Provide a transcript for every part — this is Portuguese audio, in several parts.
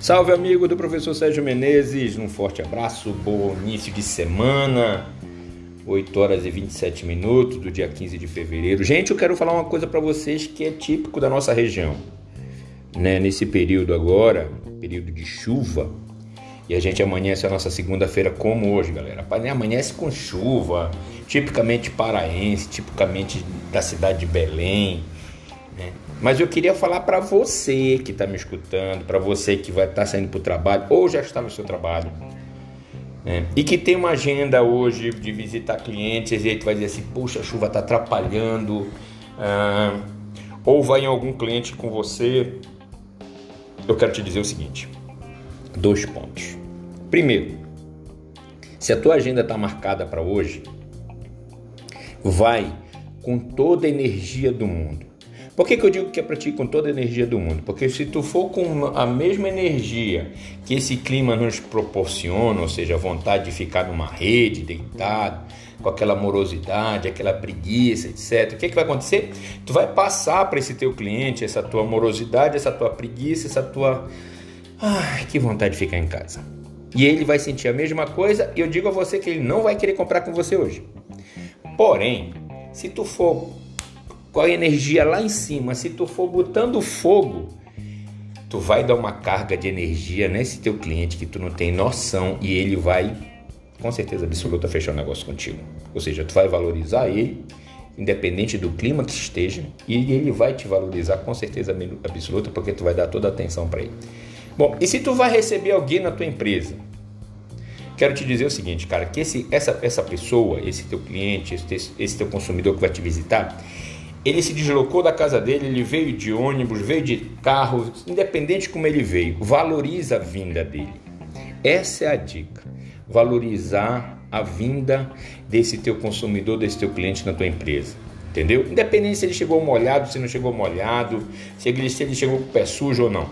Salve amigo do professor Sérgio Menezes, um forte abraço, bom início de semana, 8 horas e 27 minutos do dia 15 de fevereiro. Gente, eu quero falar uma coisa para vocês que é típico da nossa região. Né? Nesse período agora, período de chuva, e a gente amanhece a nossa segunda-feira como hoje, galera. Amanhece com chuva, tipicamente paraense, tipicamente da cidade de Belém. Né? Mas eu queria falar para você que está me escutando, para você que vai estar tá saindo para o trabalho ou já está no seu trabalho. Né? E que tem uma agenda hoje de visitar clientes e aí tu vai dizer assim, puxa, a chuva está atrapalhando. Ah, ou vai em algum cliente com você. Eu quero te dizer o seguinte: dois pontos. Primeiro, se a tua agenda está marcada para hoje, vai com toda a energia do mundo. Por que, que eu digo que é para ti com toda a energia do mundo? Porque se tu for com a mesma energia que esse clima nos proporciona, ou seja, a vontade de ficar numa rede, deitado, com aquela morosidade, aquela preguiça, etc. O que, que vai acontecer? Tu vai passar para esse teu cliente essa tua morosidade, essa tua preguiça, essa tua. Ai, que vontade de ficar em casa. E ele vai sentir a mesma coisa e eu digo a você que ele não vai querer comprar com você hoje. Porém, se tu for com a energia lá em cima, se tu for botando fogo, tu vai dar uma carga de energia nesse teu cliente que tu não tem noção e ele vai, com certeza absoluta, fechar o negócio contigo. Ou seja, tu vai valorizar ele, independente do clima que esteja, e ele vai te valorizar com certeza absoluta porque tu vai dar toda a atenção para ele. Bom, e se tu vai receber alguém na tua empresa? Quero te dizer o seguinte, cara, que esse, essa, essa pessoa, esse teu cliente, esse, esse teu consumidor que vai te visitar, ele se deslocou da casa dele, ele veio de ônibus, veio de carro, independente de como ele veio, valoriza a vinda dele. Essa é a dica. Valorizar a vinda desse teu consumidor, desse teu cliente na tua empresa. Entendeu? Independente se ele chegou molhado, se não chegou molhado, se ele, se ele chegou com o pé sujo ou não.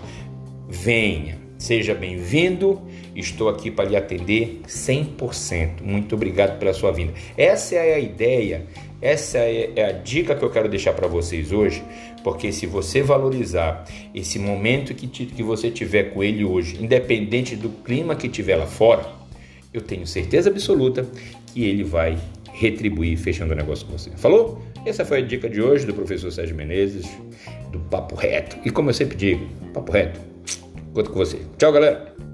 Venha, seja bem-vindo. Estou aqui para lhe atender 100%. Muito obrigado pela sua vinda. Essa é a ideia essa é, é a dica que eu quero deixar para vocês hoje, porque se você valorizar esse momento que, te, que você tiver com ele hoje, independente do clima que tiver lá fora, eu tenho certeza absoluta que ele vai retribuir fechando o negócio com você. Falou? Essa foi a dica de hoje do professor Sérgio Menezes, do Papo Reto. E como eu sempre digo, Papo Reto, conto com você. Tchau, galera!